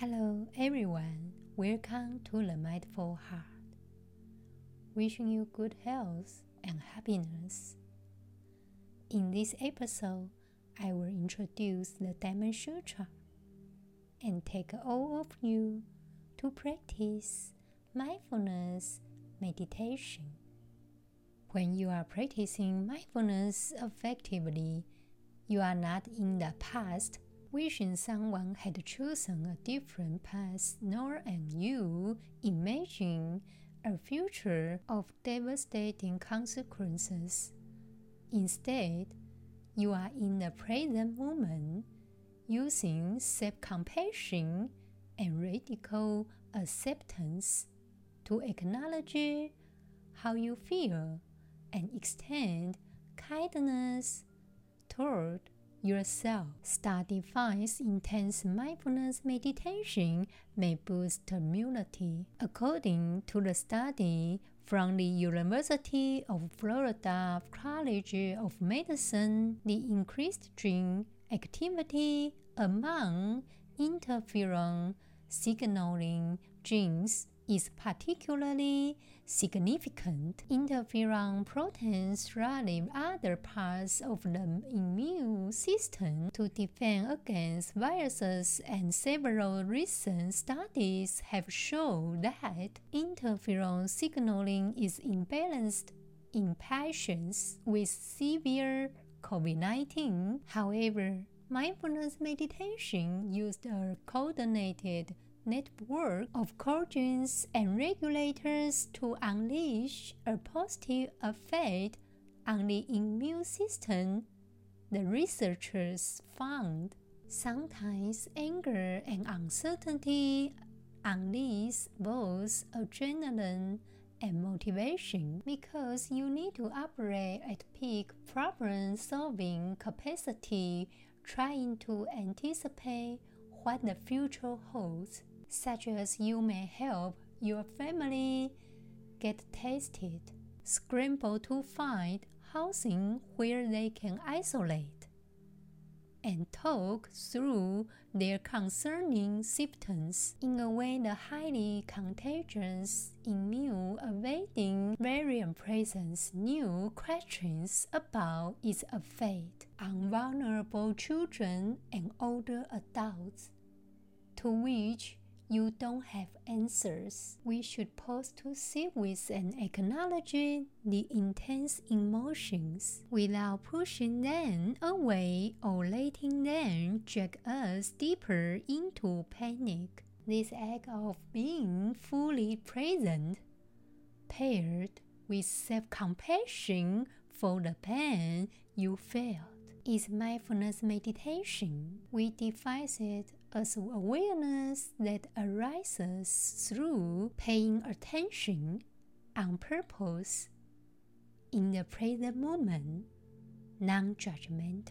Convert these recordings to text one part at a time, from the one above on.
Hello, everyone. Welcome to the Mindful Heart. Wishing you good health and happiness. In this episode, I will introduce the Diamond Sutra and take all of you to practice mindfulness meditation. When you are practicing mindfulness effectively, you are not in the past wishing someone had chosen a different path, nor and you imagine a future of devastating consequences. Instead, you are in the present moment, using self compassion and radical acceptance to acknowledge how you feel and extend kindness toward yourself. Study finds intense mindfulness meditation may boost immunity. According to the study from the University of Florida College of Medicine, the increased gene activity among interferon signaling genes is particularly significant. Interferon proteins drive other parts of the immune system to defend against viruses, and several recent studies have shown that interferon signaling is imbalanced in patients with severe COVID 19. However, mindfulness meditation used a coordinated network of cogens and regulators to unleash a positive effect on the immune system, the researchers found. Sometimes anger and uncertainty unleash both adrenaline and motivation because you need to operate at peak problem solving capacity, trying to anticipate what the future holds such as you may help your family get tested, scramble to find housing where they can isolate, and talk through their concerning symptoms in a way the highly contagious immune evading variant presents new questions about its effect on vulnerable children and older adults, to which you don't have answers. We should pause to sit with and acknowledge the intense emotions without pushing them away or letting them drag us deeper into panic. This act of being fully present, paired with self compassion for the pain you felt, is mindfulness meditation. We define it as awareness that arises through paying attention on purpose in the present moment, non judgmentally.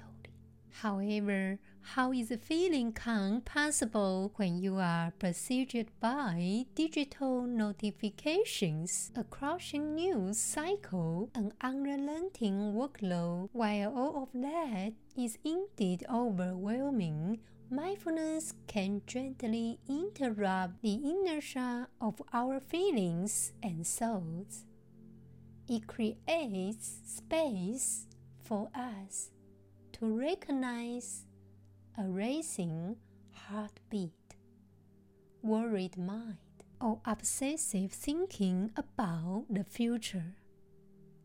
However, how is a feeling calm possible when you are besieged by digital notifications, a crushing news cycle, an unrelenting workload, while all of that is indeed overwhelming Mindfulness can gently interrupt the inertia of our feelings and thoughts. It creates space for us to recognize a racing heartbeat, worried mind, or obsessive thinking about the future,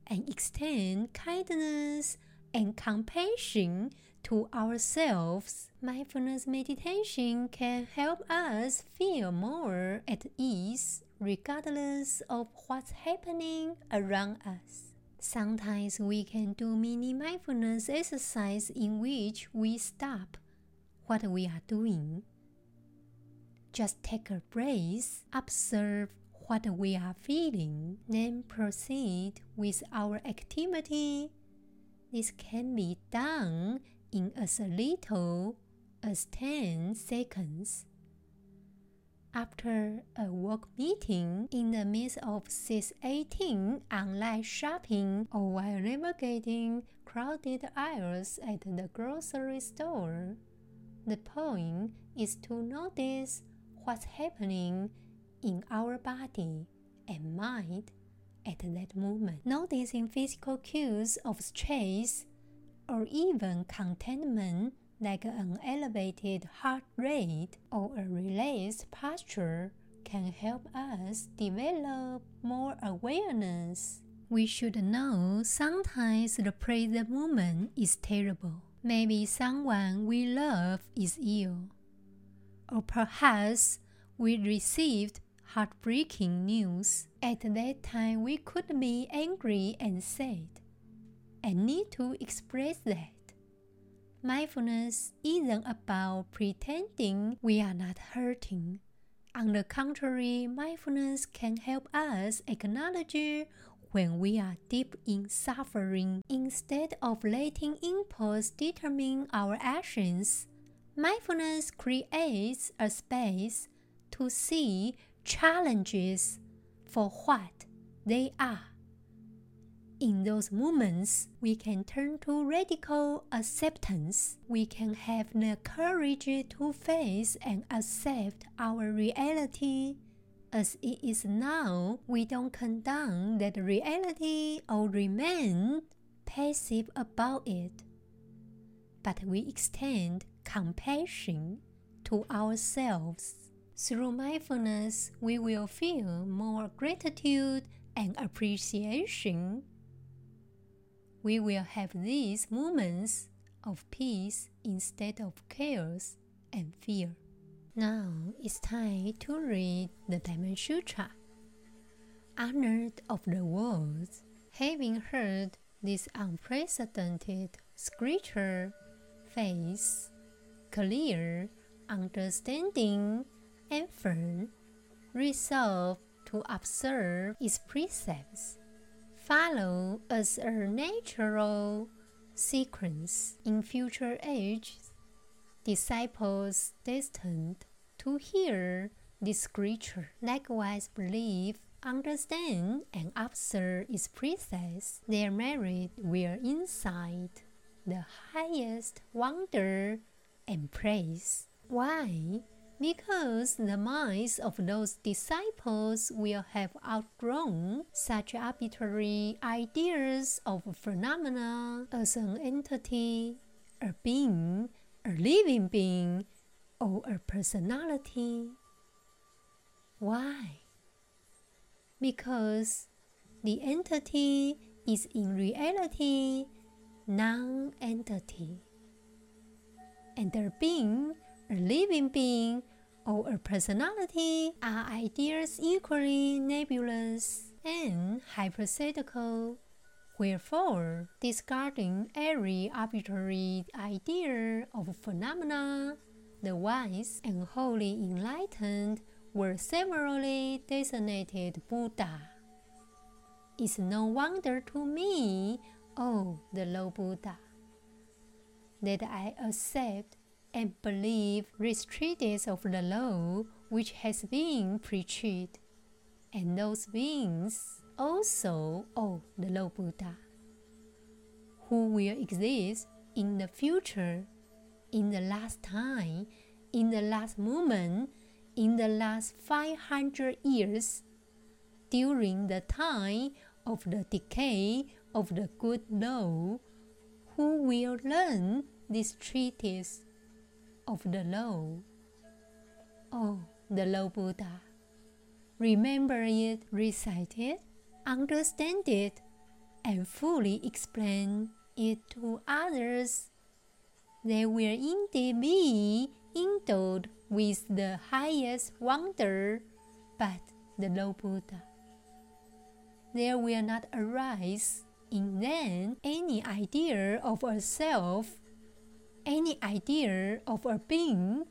and extend kindness and compassion to ourselves. Mindfulness meditation can help us feel more at ease regardless of what's happening around us. Sometimes we can do mini mindfulness exercise in which we stop what we are doing. Just take a breath, observe what we are feeling, then proceed with our activity this can be done in as little as 10 seconds. After a work meeting in the midst of 618 online shopping or while navigating crowded aisles at the grocery store, the point is to notice what's happening in our body and mind at that moment. Noticing physical cues of stress or even contentment like an elevated heart rate or a relaxed posture can help us develop more awareness. We should know sometimes the present moment is terrible. Maybe someone we love is ill. Or perhaps we received heartbreaking news. At that time, we could be angry and sad and need to express that. Mindfulness isn't about pretending we are not hurting. On the contrary, mindfulness can help us acknowledge when we are deep in suffering. Instead of letting impulse determine our actions, mindfulness creates a space to see challenges for what they are. In those moments, we can turn to radical acceptance. We can have the courage to face and accept our reality as it is now, we don't condone that reality or remain passive about it, but we extend compassion to ourselves. Through mindfulness, we will feel more gratitude and appreciation. We will have these moments of peace instead of chaos and fear. Now it's time to read the Diamond Sutra. Honored of the world, having heard this unprecedented scripture, face, clear, understanding, and firm, resolve to observe its precepts, follow as a natural sequence in future ages disciples destined to hear this scripture likewise believe, understand, and observe its precepts, their merit will incite the highest wonder and praise. Why? Because the minds of those disciples will have outgrown such arbitrary ideas of phenomena as an entity, a being, a living being, or a personality. Why? Because the entity is in reality non entity. And the being, a living being, or a personality are ideas equally nebulous and hypothetical Wherefore, discarding every arbitrary idea of phenomena, the wise and wholly enlightened were severally designated Buddha. It's no wonder to me, oh, the Lord Buddha, that I accept and believe treatise of the law which has been preached, and those beings also of the Lord Buddha, who will exist in the future, in the last time, in the last moment, in the last 500 years, during the time of the decay of the good law, who will learn this treatise of the law. Oh, the Lord Buddha. Remember it, recite it, understand it and fully explain it to others, they will indeed be endowed with the highest wonder, but the Lord Buddha. There will not arise in them any idea of a self, any idea of a being,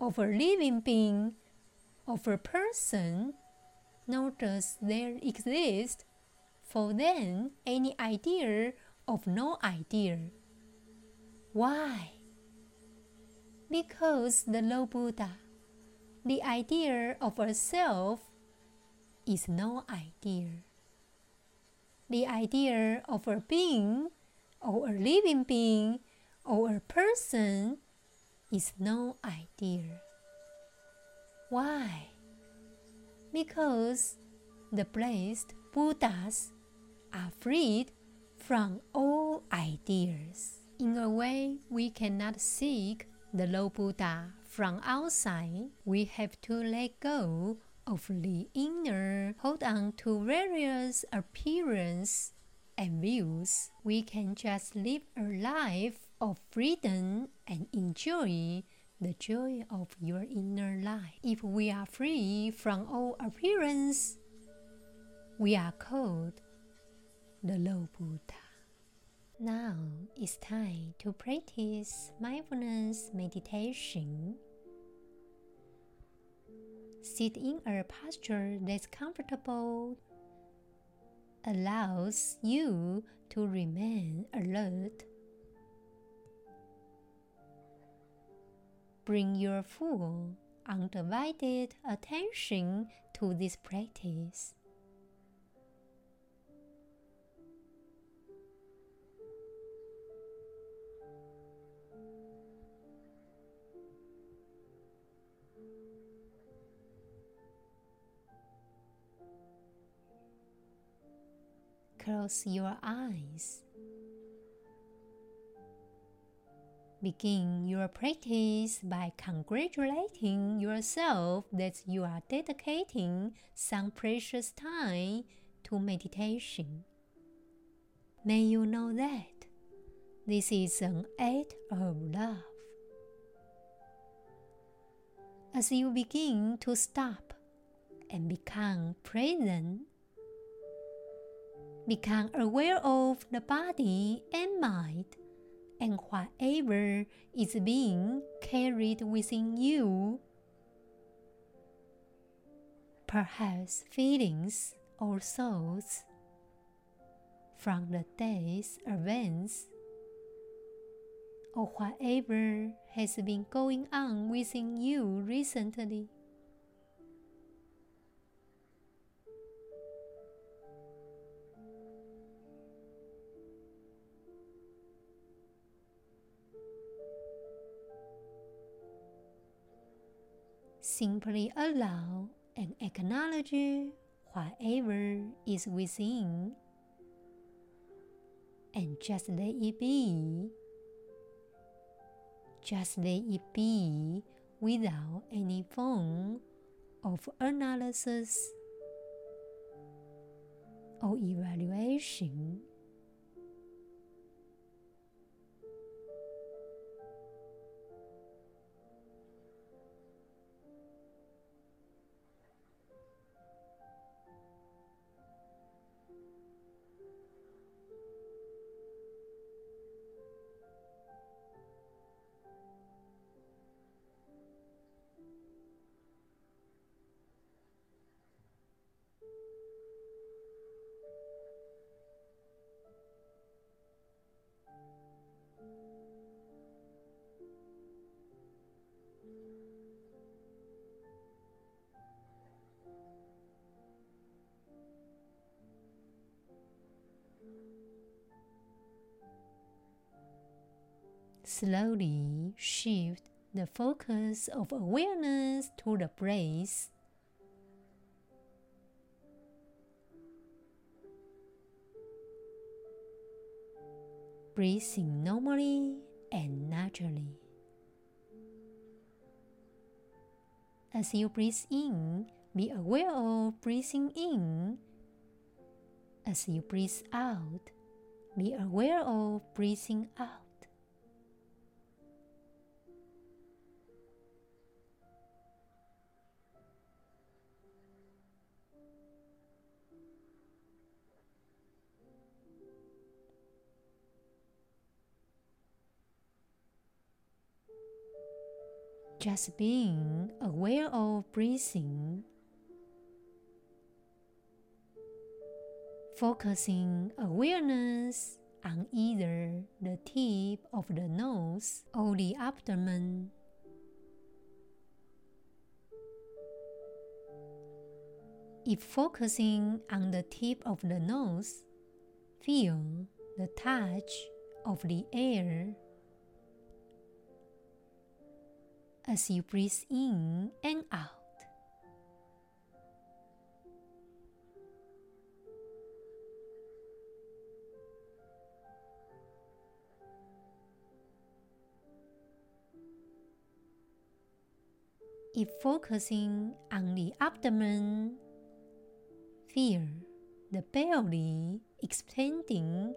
of a living being, of a person, nor does there exist for them any idea of no idea. Why? Because the Lord Buddha, the idea of a self, is no idea. The idea of a being, or a living being, or a person is no idea. Why? Because the blessed Buddhas are freed from all ideas. In a way, we cannot seek the Lord Buddha from outside. We have to let go of the inner, hold on to various appearances and views. We can just live a life of freedom and enjoy the joy of your inner life. If we are free from all appearance, we are called the Lord Buddha. Now it's time to practice mindfulness meditation. Sit in a posture that's comfortable, allows you to remain alert. Bring your full, undivided attention to this practice. Close your eyes. Begin your practice by congratulating yourself that you are dedicating some precious time to meditation. May you know that this is an act of love. As you begin to stop and become present, Become aware of the body and mind and whatever is being carried within you. Perhaps feelings or thoughts from the day's events or whatever has been going on within you recently. Simply allow and acknowledge whatever is within and just let it be. Just let it be without any form of analysis or evaluation. Slowly shift the focus of awareness to the breath. Breathing normally and naturally. As you breathe in, be aware of breathing in. As you breathe out, be aware of breathing out. Just being aware of breathing, focusing awareness on either the tip of the nose or the abdomen. If focusing on the tip of the nose, feel the touch of the air as you breathe in and out. if focusing on the abdomen, feel the belly expanding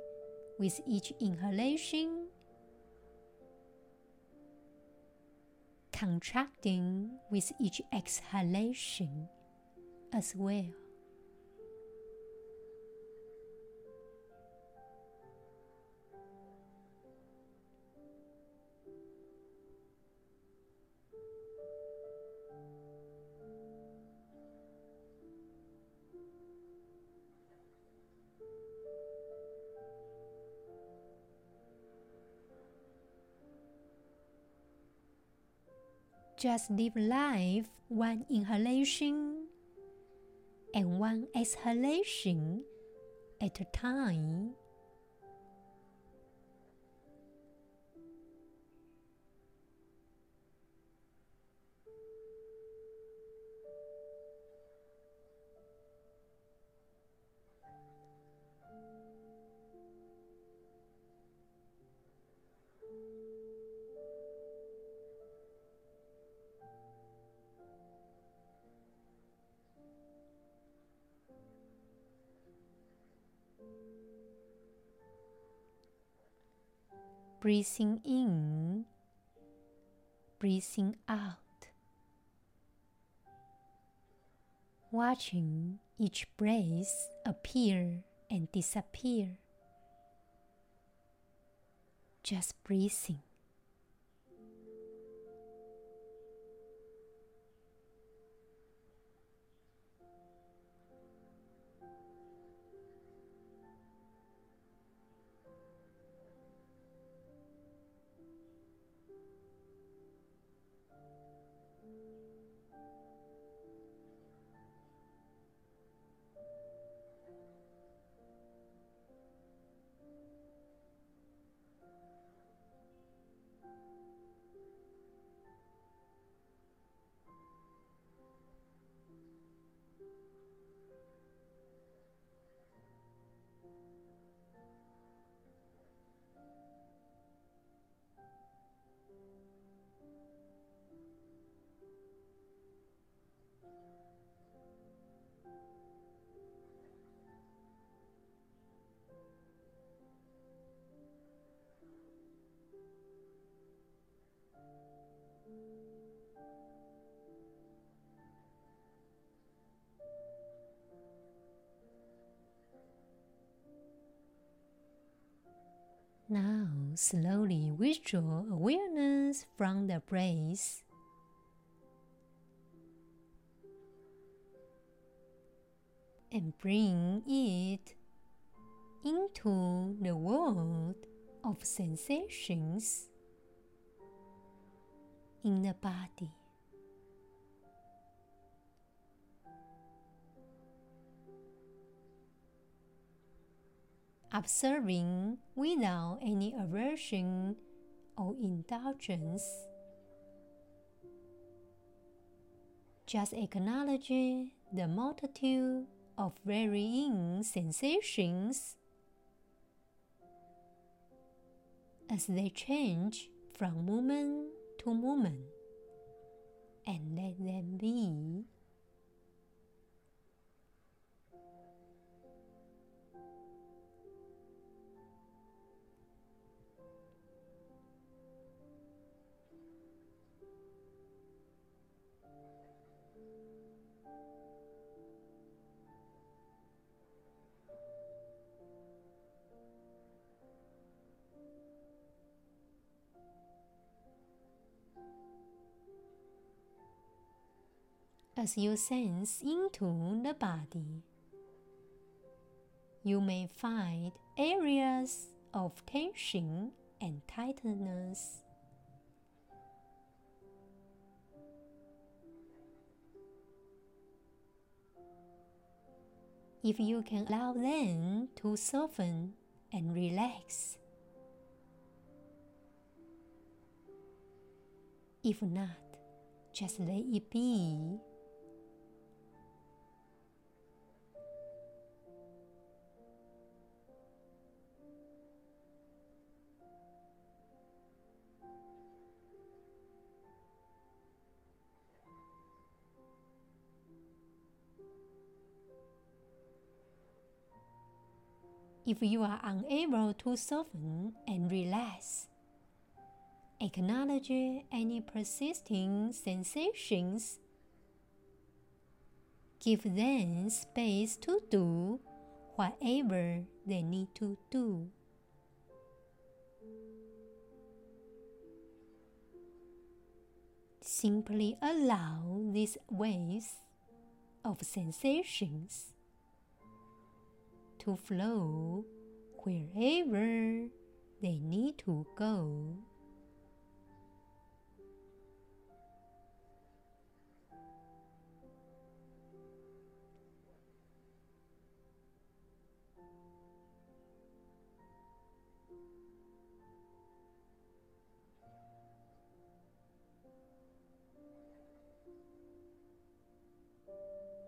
with each inhalation contracting with each exhalation as well. Just live life one inhalation and one exhalation at a time. Breathing in, breathing out, watching each breath appear and disappear, just breathing. Now, slowly withdraw awareness from the breath. And bring it into the world of sensations in the body. Observing without any aversion or indulgence. Just acknowledge the multitude of varying sensations as they change from moment to moment and let them be. As you sense into the body. You may find areas of tension and tightness. If you can allow them to soften and relax. If not, just let it be. If you are unable to soften and relax, acknowledge any persisting sensations. Give them space to do whatever they need to do. Simply allow these waves of sensations to flow wherever they need to go.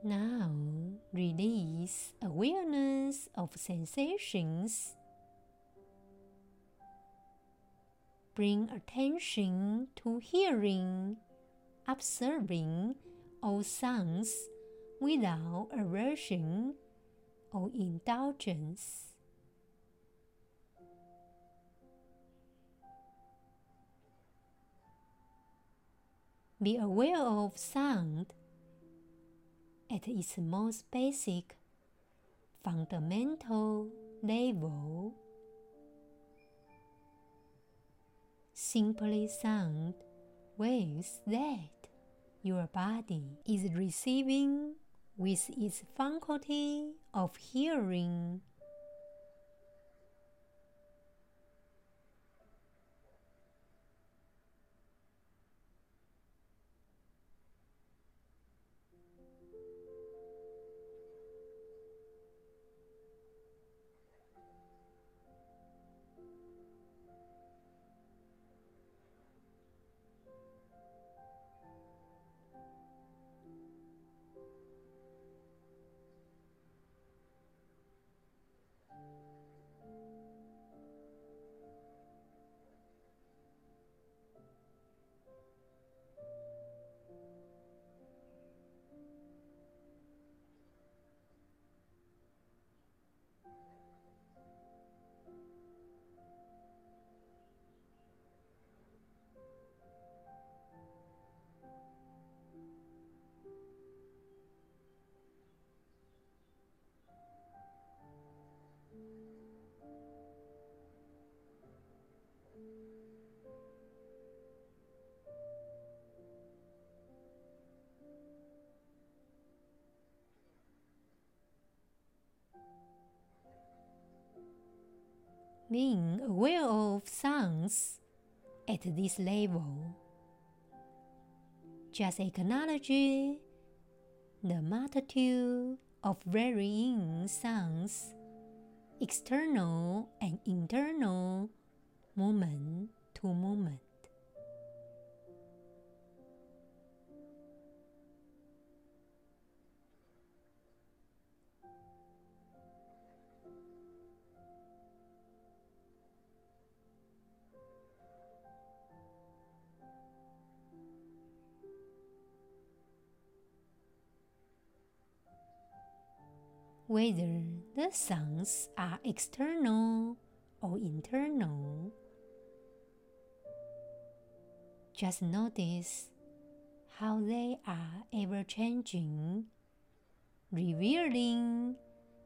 Now release awareness of sensations. Bring attention to hearing, observing all sounds without aversion or indulgence. Be aware of sound at its most basic, fundamental level. Simply sound waves that your body is receiving with its faculty of hearing. Being aware of sounds at this level. Just acknowledge the multitude of varying sounds, external and internal, moment to moment. Whether the sounds are external or internal. Just notice how they are ever changing, revealing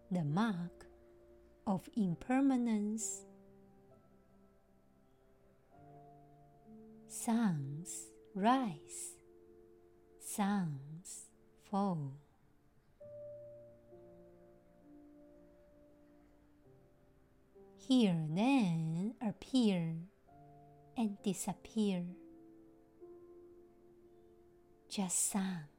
the mark of impermanence. Sounds rise, sounds fall. Here then appear and disappear. Just sound.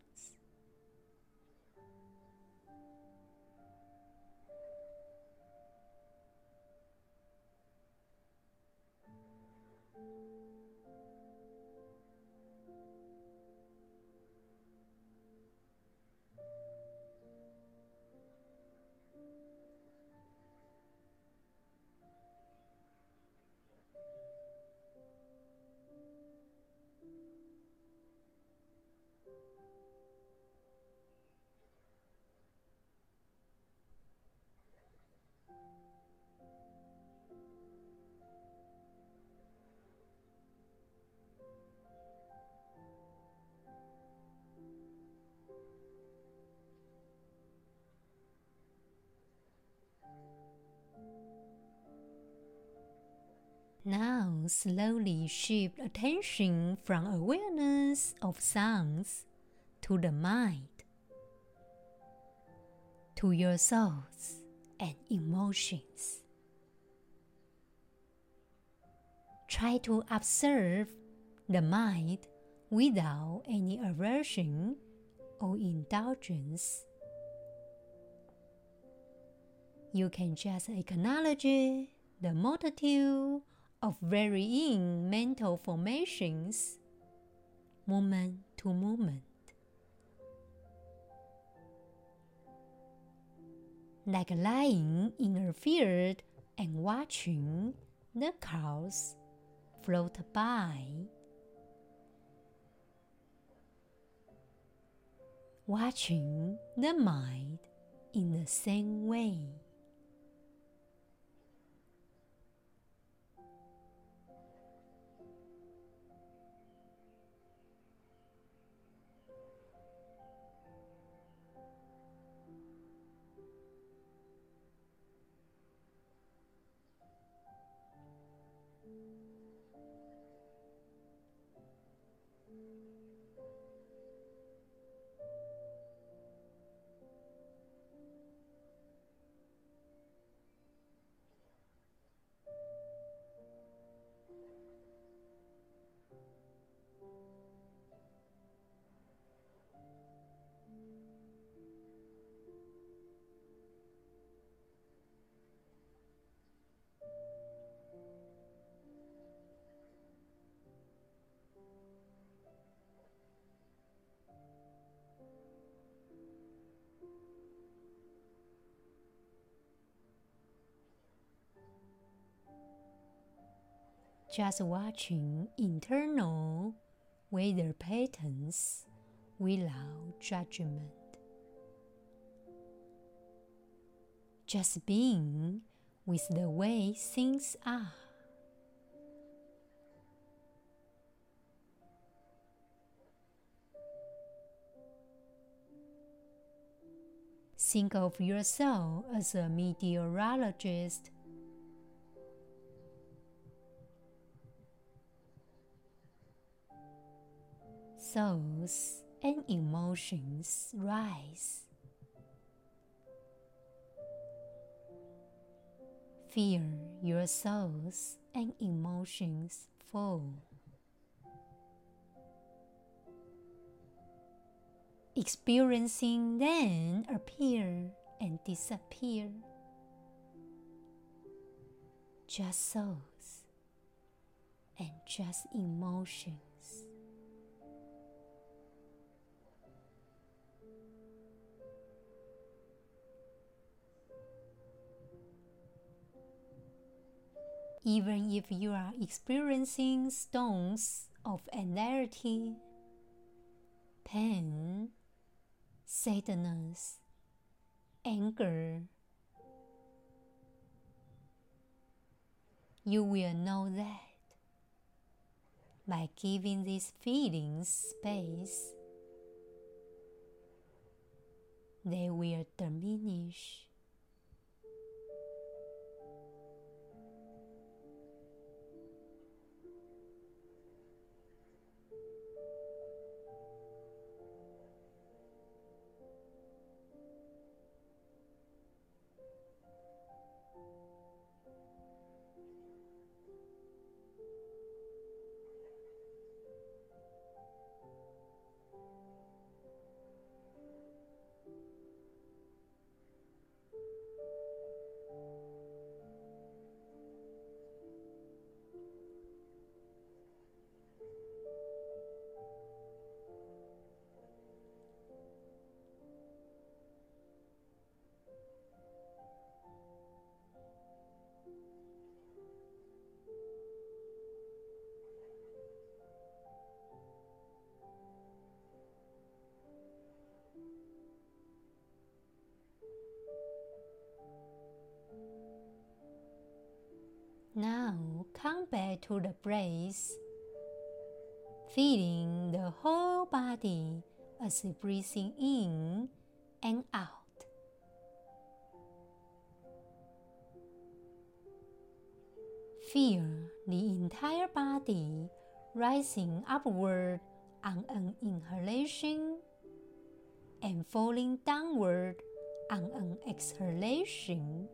Now, slowly shift attention from awareness of sounds to the mind, to your thoughts and emotions. Try to observe the mind without any aversion or indulgence. You can just acknowledge the multitude of varying mental formations, moment to moment. Like lying in a field and watching the clouds float by. Watching the mind in the same way. Just watching internal weather patterns without judgment. Just being with the way things are. Think of yourself as a meteorologist thoughts and emotions rise. Fear your souls and emotions fall. Experiencing then appear and disappear. Just souls and just emotions. Even if you are experiencing storms of anxiety, pain, sadness, anger, you will know that by giving these feelings space, they will diminish. Come back to the breath, feeling the whole body as breathing in and out. Feel the entire body rising upward on an inhalation and falling downward on an exhalation.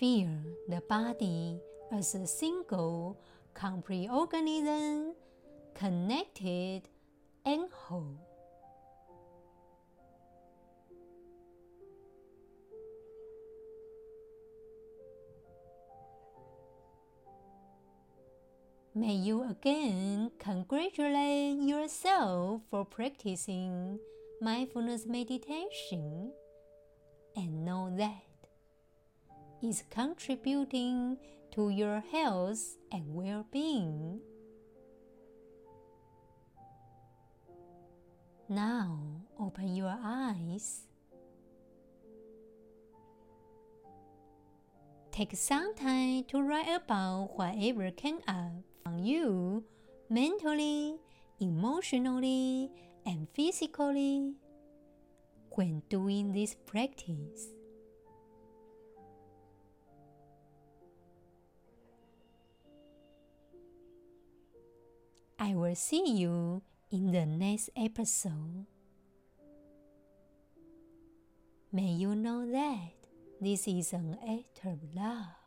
Feel the body as a single complete organism, connected and whole. May you again congratulate yourself for practicing mindfulness meditation and know that it's contributing to your health and well being. Now open your eyes. Take some time to write about whatever came up on you mentally, emotionally, and physically when doing this practice. I will see you in the next episode. May you know that this is an act of love.